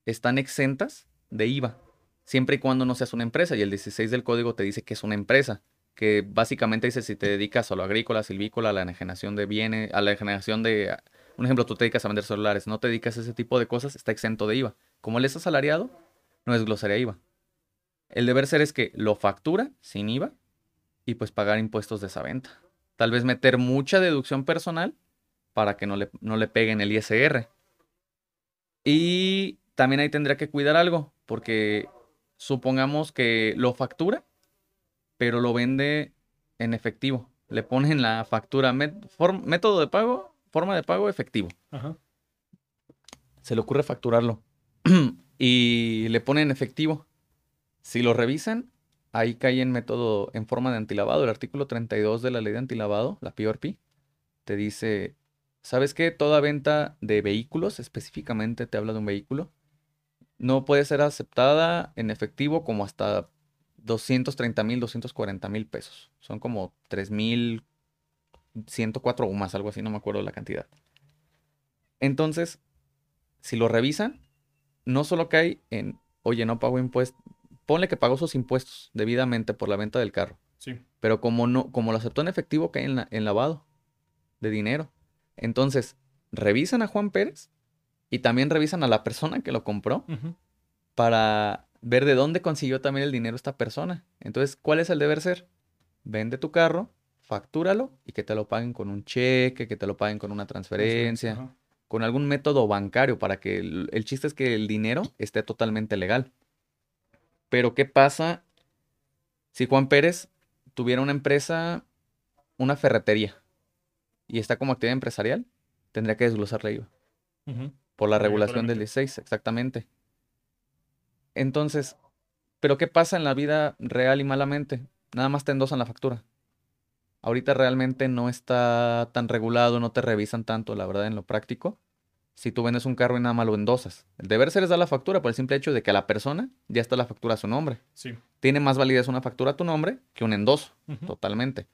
están exentas de IVA, siempre y cuando no seas una empresa. Y el 16 del código te dice que es una empresa, que básicamente dice si te dedicas a lo agrícola, silvícola, a la enajenación de bienes, a la enajenación de... Un ejemplo, tú te dedicas a vender celulares, no te dedicas a ese tipo de cosas, está exento de IVA. Como él es asalariado, no desglosaría IVA. El deber ser es que lo factura sin IVA y pues pagar impuestos de esa venta. Tal vez meter mucha deducción personal para que no le, no le peguen el ISR. Y también ahí tendría que cuidar algo, porque supongamos que lo factura, pero lo vende en efectivo. Le ponen la factura, método de pago, forma de pago efectivo. ajá, Se le ocurre facturarlo y le ponen efectivo. Si lo revisan, ahí cae en método en forma de antilavado. El artículo 32 de la ley de antilavado, la PRP, te dice, ¿sabes qué? Toda venta de vehículos, específicamente te habla de un vehículo, no puede ser aceptada en efectivo como hasta 230 mil, 240 mil pesos. Son como 3 mil 104 o más, algo así, no me acuerdo la cantidad. Entonces, si lo revisan, no solo cae en, oye, no pago impuestos, ponle que pagó sus impuestos debidamente por la venta del carro, sí, pero como no, como lo aceptó en efectivo, cae en, la- en lavado de dinero. Entonces, revisan a Juan Pérez y también revisan a la persona que lo compró para ver de dónde consiguió también el dinero esta persona. Entonces, ¿cuál es el deber ser? Vende tu carro, factúralo y que te lo paguen con un cheque, que te lo paguen con una transferencia con algún método bancario para que el, el chiste es que el dinero esté totalmente legal. Pero ¿qué pasa si Juan Pérez tuviera una empresa, una ferretería y está como actividad empresarial? Tendría que desglosar la IVA por la regulación del Obligatoriamente. 16, exactamente. Entonces, ¿pero qué pasa en la vida real y malamente? Nada más te endosan la factura. Ahorita realmente no está tan regulado, no te revisan tanto, la verdad, en lo práctico. Si tú vendes un carro y nada más lo endosas. El deber ser es dar la factura por el simple hecho de que a la persona ya está la factura a su nombre. sí, Tiene más validez una factura a tu nombre que un endoso, totalmente.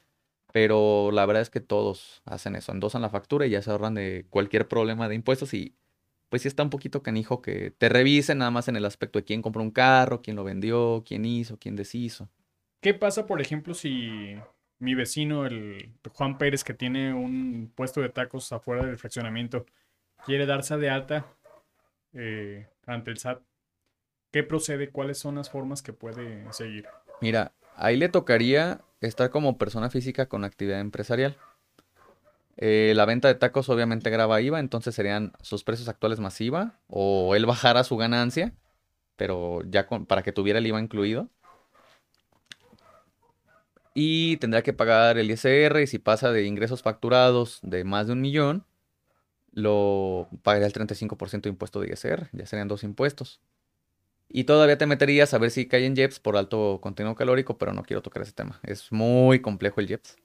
Pero la verdad es que todos hacen eso, endosan la factura y ya se ahorran de cualquier problema de impuestos y pues sí está un poquito canijo que te revisen nada más en el aspecto de quién compró un carro, quién lo vendió, quién hizo, quién deshizo. ¿Qué pasa, por ejemplo, si mi vecino, el Juan Pérez, que tiene un puesto de tacos afuera del fraccionamiento, quiere darse de alta eh, ante el SAT? ¿Qué procede? ¿Cuáles son las formas que puede seguir? Mira, ahí le tocaría estar como persona física con actividad empresarial. Eh, la venta de tacos obviamente graba IVA, entonces serían sus precios actuales más IVA o él bajara su ganancia, pero ya con- para que tuviera el IVA incluido. Y tendrá que pagar el ISR y si pasa de ingresos facturados de más de un millón, lo pagaría el 35% de impuesto de ISR, ya serían dos impuestos. Y todavía te meterías a ver si cae en JEPS por alto contenido calórico, pero no quiero tocar ese tema. Es muy complejo el JEPS.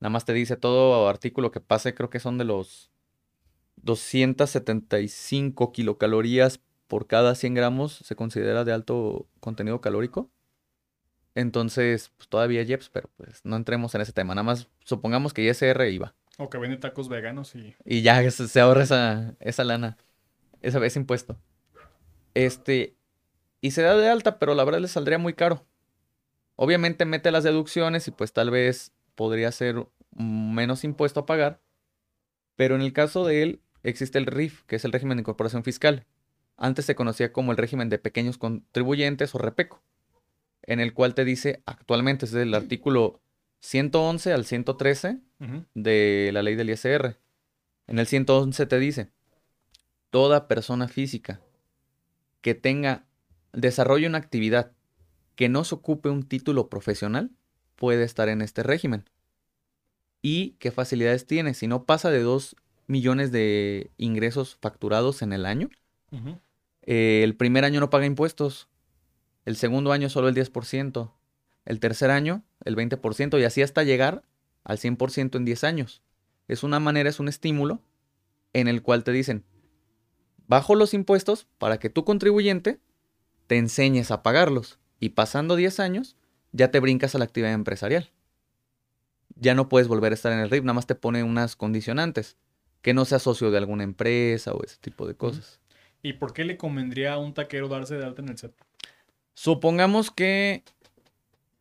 Nada más te dice todo artículo que pase, creo que son de los 275 kilocalorías por cada 100 gramos se considera de alto contenido calórico. Entonces, pues todavía Jeps, pero pues no entremos en ese tema. Nada más supongamos que ISR iba. O que vende tacos veganos y... Y ya se, se ahorra esa, lana, esa, ese impuesto. Este, y se da de alta, pero la verdad le saldría muy caro. Obviamente mete las deducciones y pues tal vez podría ser menos impuesto a pagar. Pero en el caso de él existe el RIF, que es el régimen de incorporación fiscal. Antes se conocía como el régimen de pequeños contribuyentes o REPECO, en el cual te dice actualmente, es el artículo 111 al 113 Ujú. de la ley del ISR. En el 111 te dice, toda persona física que tenga, desarrolle una actividad que no se ocupe un título profesional puede estar en este régimen. ¿Y qué facilidades tiene? Si no pasa de 2 millones de ingresos facturados en el año, eh, el primer año no paga impuestos, el segundo año solo el 10%, el tercer año el 20% y así hasta llegar al 100% en 10 años. Es una manera, es un estímulo en el cual te dicen, bajo los impuestos para que tu contribuyente te enseñes a pagarlos y pasando 10 años ya te brincas a la actividad empresarial. Ya no puedes volver a estar en el RIF, nada más te pone unas condicionantes, que no seas socio de alguna empresa o ese tipo de cosas. ¿Y por qué le convendría a un taquero darse de alta en el SAT? Supongamos que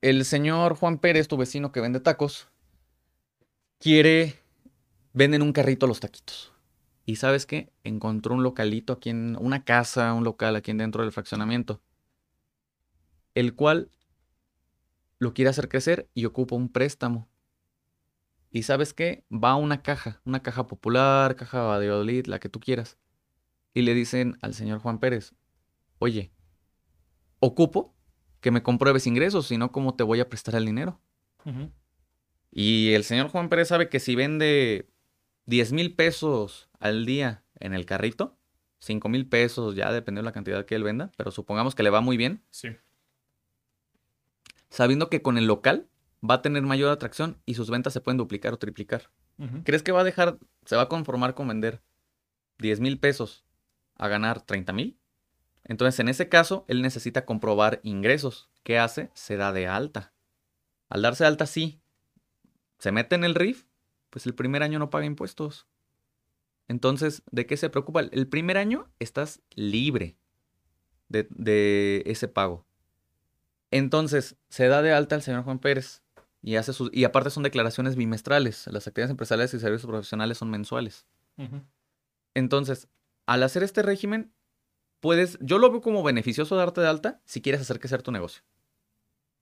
el señor Juan Pérez, tu vecino que vende tacos, quiere, vende en un carrito los taquitos. Y sabes qué? Encontró un localito aquí en una casa, un local aquí dentro del fraccionamiento, el cual lo quiere hacer crecer y ocupa un préstamo. Y sabes qué? Va a una caja, una caja popular, caja Valladolid, la que tú quieras. Y le dicen al señor Juan Pérez, oye, ocupo que me compruebes ingresos, si no, ¿cómo te voy a prestar el dinero? Y el señor Juan Pérez sabe que si vende 10 mil pesos al día en el carrito, 5 mil pesos, ya dependiendo de la cantidad que él venda, pero supongamos que le va muy bien, Sí. sabiendo que con el local va a tener mayor atracción y sus ventas se pueden duplicar o triplicar. ¿Crees que va a dejar, se va a conformar con vender 10 mil pesos a ganar 30 mil? Entonces, en ese caso, él necesita comprobar ingresos. ¿Qué hace? Se da de alta. Al darse de alta, sí. Se mete en el RIF, pues el primer año no paga impuestos. Entonces, ¿de qué se preocupa? El primer año estás libre de, de ese pago. Entonces, se da de alta el señor Juan Pérez y hace sus, y aparte son declaraciones bimestrales. Las actividades empresariales y servicios profesionales son mensuales. Entonces, al hacer este régimen, puedes, yo lo veo como beneficioso darte de alta si quieres hacer crecer tu negocio.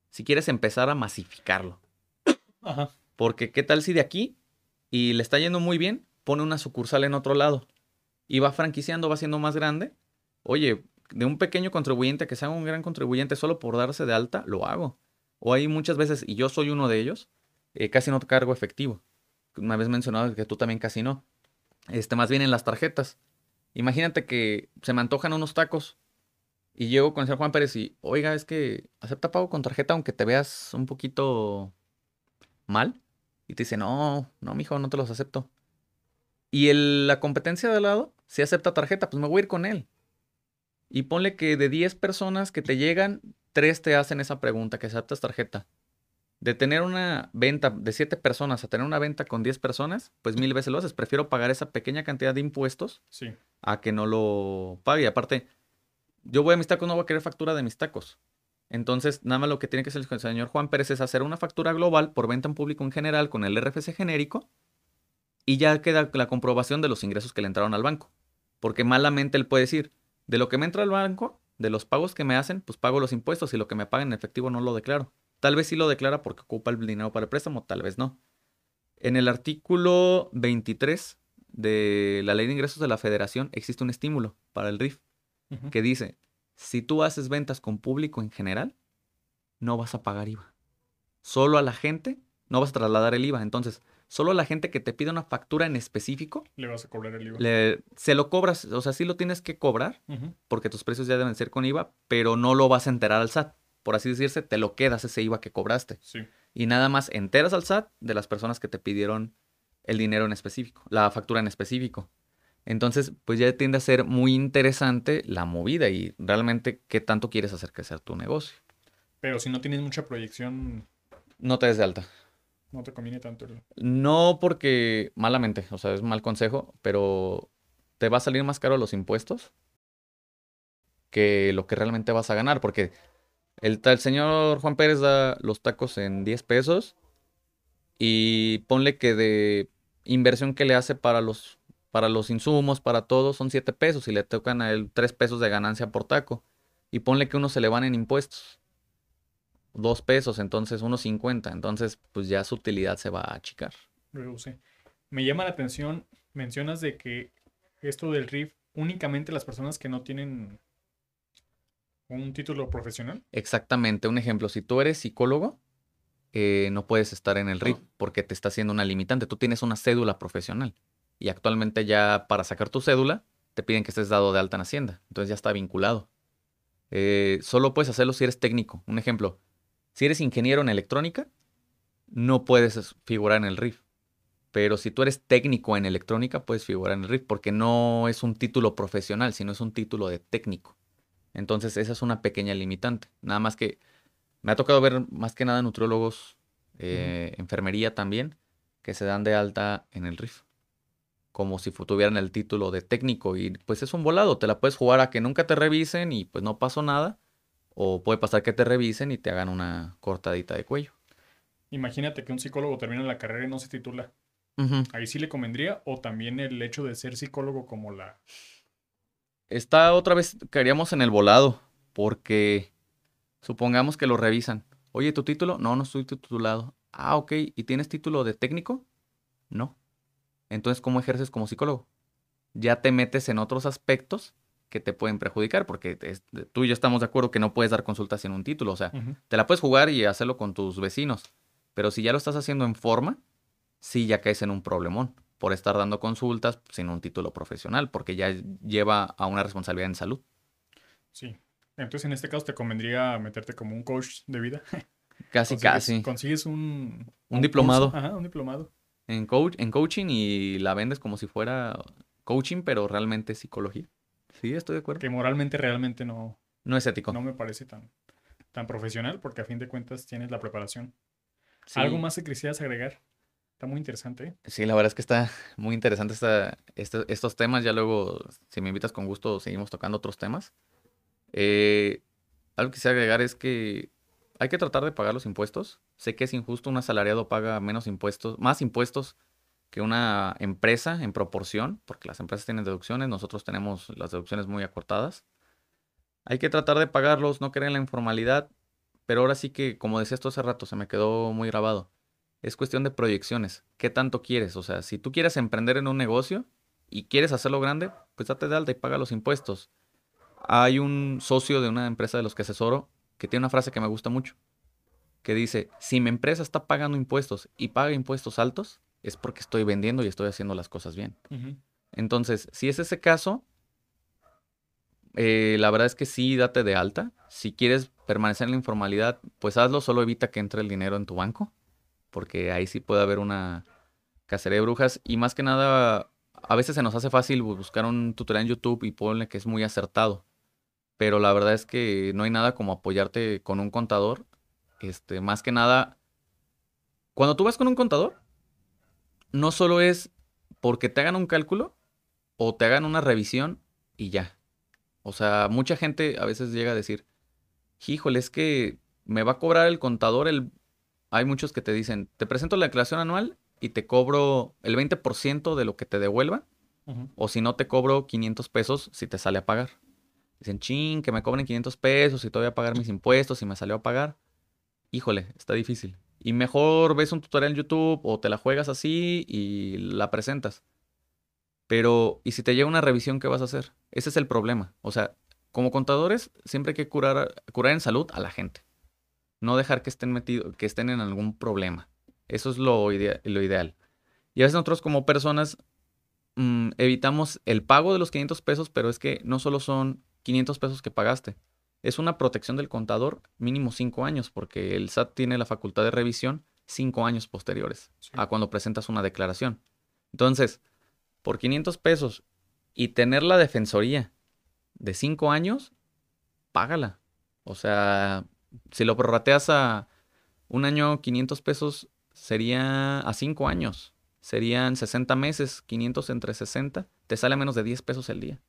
Si quieres empezar a masificarlo. Ajá. Porque qué tal si de aquí y le está yendo muy bien, pone una sucursal en otro lado y va franquiciando, va siendo más grande. Oye, de un pequeño contribuyente que sea un gran contribuyente solo por darse de alta, lo hago. O hay muchas veces, y yo soy uno de ellos, eh, casi no cargo efectivo. Me habías mencionado que tú también casi no. Este, más bien en las tarjetas. Imagínate que se me antojan unos tacos y llego con el señor Juan Pérez y, oiga, es que acepta pago con tarjeta aunque te veas un poquito mal. Y te dice, no, no, mijo, no te los acepto. Y el- la competencia de lado, si acepta tarjeta, pues me voy a ir con él. Y ponle que de 10 personas que te llegan, 3 te hacen esa pregunta, que aceptas tarjeta. De tener una venta de 7 personas a tener una venta con 10 personas, pues mil veces lo haces. Prefiero pagar esa pequeña cantidad de impuestos Sí. A que no lo pague. Aparte, yo voy a mis tacos, no voy a querer factura de mis tacos. Entonces, nada más lo que tiene que hacer el señor Juan Pérez es hacer una factura global por venta en público en general con el RFC genérico y ya queda la comprobación de los ingresos que le entraron al banco. Porque malamente él puede decir, de lo que me entra al banco, de los pagos que me hacen, pues pago los impuestos y lo que me pagan en efectivo no lo declaro. Tal vez sí lo declara porque ocupa el dinero para el préstamo, tal vez no. En el artículo 23 de la Ley de Ingresos de la Federación existe un estímulo para el RIF que dice, si tú haces ventas con público en general, no vas a pagar IVA. Solo a la gente, no vas a trasladar el IVA. Entonces, solo a la gente que te pide una factura en específico, Le vas a cobrar el IVA. le- se lo cobras, o sea, sí lo tienes que cobrar, porque tus precios ya deben ser con IVA, pero no lo vas a enterar al SAT. Por así decirse, te lo quedas ese IVA que cobraste. Sí. Y nada más enteras al SAT de las personas que te pidieron el dinero en específico, la factura en específico. Entonces, pues ya tiende a ser muy interesante la movida y realmente qué tanto quieres hacer crecer tu negocio. Pero si no tienes mucha proyección, No te des de alta. no te conviene tanto. el- No porque malamente, o sea, es mal consejo, pero te va a salir más caro los impuestos que lo que realmente vas a ganar, porque el, tal señor Juan Pérez da los tacos en 10 pesos y ponle que de inversión que le hace para los, para los insumos, para todo, son 7 pesos y le tocan a él 3 pesos de ganancia por taco. Y ponle que uno se le van en impuestos. 2 pesos, entonces unos 50. Entonces, pues ya su utilidad se va a achicar. reduce. Me llama la atención, mencionas de que esto del RIF, únicamente las personas que no tienen un título profesional. Exactamente, un ejemplo, si tú eres psicólogo, eh, no puedes estar en el RIF porque te está haciendo una limitante. Tú tienes una cédula profesional y actualmente ya para sacar tu cédula te piden que estés dado de alta en Hacienda. Entonces ya está vinculado. Eh, solo puedes hacerlo si eres técnico. Un ejemplo, si eres ingeniero en electrónica, no puedes es- figurar en el RIF. Pero si tú eres técnico en electrónica, puedes figurar en el RIF porque no es un título profesional, sino es un título de técnico. Entonces esa es una pequeña limitante. Nada más que me ha tocado ver más que nada nutriólogos, eh, enfermería también, que se dan de alta en el RIF. Como si tuvieran el título de técnico y pues es un volado, te la puedes jugar a que nunca te revisen y pues no pasó nada. O puede pasar que te revisen y te hagan una cortadita de cuello. Imagínate que un psicólogo termina la carrera y no se titula. Ahí sí le convendría, o también el hecho de ser psicólogo como la... Está otra vez, caeríamos en el volado, porque supongamos que lo revisan. Oye, ¿tu título? No, no estoy titulado. Ah, ok. ¿Y tienes título de técnico? No. Entonces, ¿cómo ejerces como psicólogo? Ya te metes en otros aspectos que te pueden perjudicar, porque es- tú y yo estamos de acuerdo que no puedes dar consultas sin un título. O sea, te la puedes jugar y hacerlo con tus vecinos. Pero si ya lo estás haciendo en forma, sí ya caes en un problemón por estar dando consultas sin un título profesional, porque ya lleva a una responsabilidad en salud. Sí. Entonces en este caso te convendría meterte como un coach de vida. Casi, Consigues- casi. Consigues un... Un diplomado. curso, Ajá, un diplomado. En, coach, en coaching y la vendes como si fuera coaching, pero realmente psicología. Sí, estoy de acuerdo. Que moralmente realmente no, No es ético. no me parece tan, tan profesional porque a fin de cuentas tienes la preparación. Sí. ¿Algo más que quisieras agregar? Está muy interesante. ¿eh? Sí, la verdad es que está muy interesante esta, este- estos temas. Ya luego, si me invitas con gusto, seguimos tocando otros temas. Eh, algo que quisiera agregar es que hay que tratar de pagar los impuestos. Sé que es injusto, un asalariado paga menos impuestos, más impuestos que una empresa en proporción, porque las empresas tienen deducciones, nosotros tenemos las deducciones muy acortadas. Hay que tratar de pagarlos, no caer en la informalidad, pero ahora sí que, como decía esto hace rato, se me quedó muy grabado. Es cuestión de proyecciones. ¿Qué tanto quieres? O sea, si tú quieres emprender en un negocio y quieres hacerlo grande, pues date de alta y paga los impuestos. Hay un socio de una empresa de los que asesoro que tiene una frase que me gusta mucho, que dice, si mi empresa está pagando impuestos y paga impuestos altos, es porque estoy vendiendo y estoy haciendo las cosas bien. Entonces, si es ese caso, eh, la verdad es que sí, date de alta. Si quieres permanecer en la informalidad, pues hazlo, solo evita que entre el dinero en tu banco, porque ahí sí puede haber una cacería de brujas. Y más que nada, a veces se nos hace fácil bu- buscar un tutorial en YouTube y ponle que es muy acertado. Pero la verdad es que no hay nada como apoyarte con un contador. Este, más que nada, cuando tú vas con un contador, no solo es porque te hagan un cálculo o te hagan una revisión y ya. O sea, mucha gente a veces llega a decir, híjole, es que me va a cobrar el contador el... Hay muchos que te dicen, te presento la declaración anual y te cobro el 20% de lo que te devuelva, o si no, te cobro 500 pesos si te sale a pagar. Dicen, chin, que me cobren 500 pesos y te voy a pagar mis impuestos y me salió a pagar. Híjole, está difícil. Y mejor ves un tutorial en YouTube o te la juegas así y la presentas. Pero, ¿y si te llega una revisión, qué vas a hacer? Ese es el problema. O sea, como contadores, siempre hay que curar, curar en salud a la gente. No dejar que estén metidos, que estén en algún problema. Eso es lo, lo ideal. Y a veces nosotros como personas mm, evitamos el pago de los 500 pesos, pero es que no solo son 500 pesos que pagaste. Es una protección del contador mínimo 5 años, porque el SAT tiene la facultad de revisión 5 años posteriores Sí. a cuando presentas una declaración. Entonces, por 500 pesos Y tener la defensoría de cinco años, págala. O sea, si lo prorrateas a un año 500 pesos, sería a cinco años. Serían 60 meses, 500 entre 60, te sale a menos de 10 pesos el día.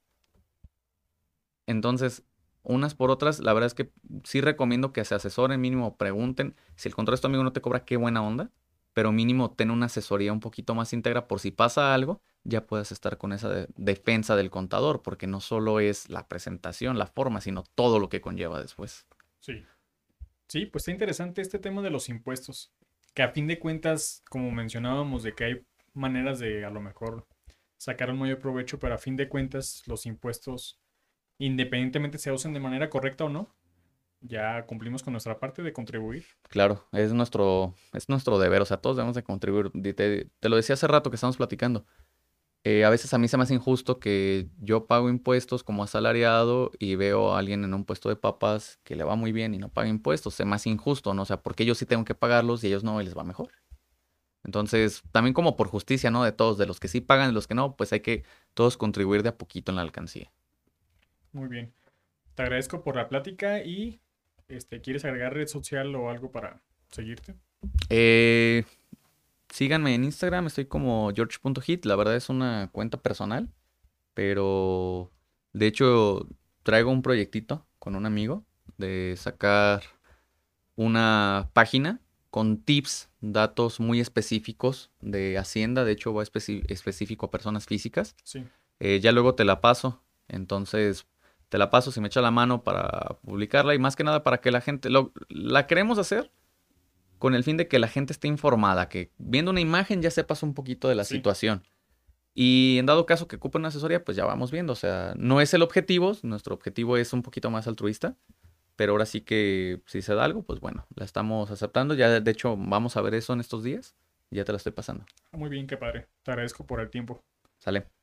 Entonces, unas por otras, la verdad es que sí recomiendo que se asesoren, mínimo pregunten. Si el contrato de tu amigo no te cobra, qué buena onda, pero mínimo ten una asesoría un poquito más íntegra por si pasa algo, ya puedas estar con esa defensa del contador, porque no solo es la presentación, la forma, sino todo lo que conlleva después. Sí. Sí, pues está interesante este tema de los impuestos, que a fin de cuentas, como mencionábamos, de que hay maneras de a lo mejor sacar un mayor provecho, pero a fin de cuentas los impuestos independientemente se usen de manera correcta o no, ya cumplimos con nuestra parte de contribuir. Claro, es nuestro, es nuestro deber, o sea, todos debemos de contribuir. Te, lo decía hace rato que estamos platicando. Eh, a veces a mí se me hace injusto que yo pago impuestos como asalariado y veo a alguien en un puesto de papas que le va muy bien y no paga impuestos. Se me hace injusto, ¿no? O sea, porque ellos sí tengo que pagarlos y ellos no y les va mejor. Entonces, también como por justicia, ¿no? De todos, de los que sí pagan y los que no, pues hay que todos contribuir de a poquito en la alcancía. Muy bien. Te agradezco por la plática y este, ¿quieres agregar red social o algo para seguirte? Eh, síganme en Instagram, estoy como george.hit, la verdad es una cuenta personal, pero de hecho traigo un proyectito con un amigo de sacar una página con tips, datos muy específicos de Hacienda, de hecho va específico a personas físicas. Sí. Eh, ya luego te la paso, entonces te la paso si me echa la mano para publicarla y más que nada para que la gente, lo, la queremos hacer con el fin de que la gente esté informada, que viendo una imagen ya sepas un poquito de la situación. Y en dado caso que ocupe una asesoría, pues ya vamos viendo. O sea, no es el objetivo, nuestro objetivo es un poquito más altruista, pero ahora sí que si se da algo, pues bueno, la estamos aceptando. Ya de hecho vamos a ver eso en estos días. Ya te la estoy pasando. Muy bien, qué padre. Te agradezco por el tiempo. Sale.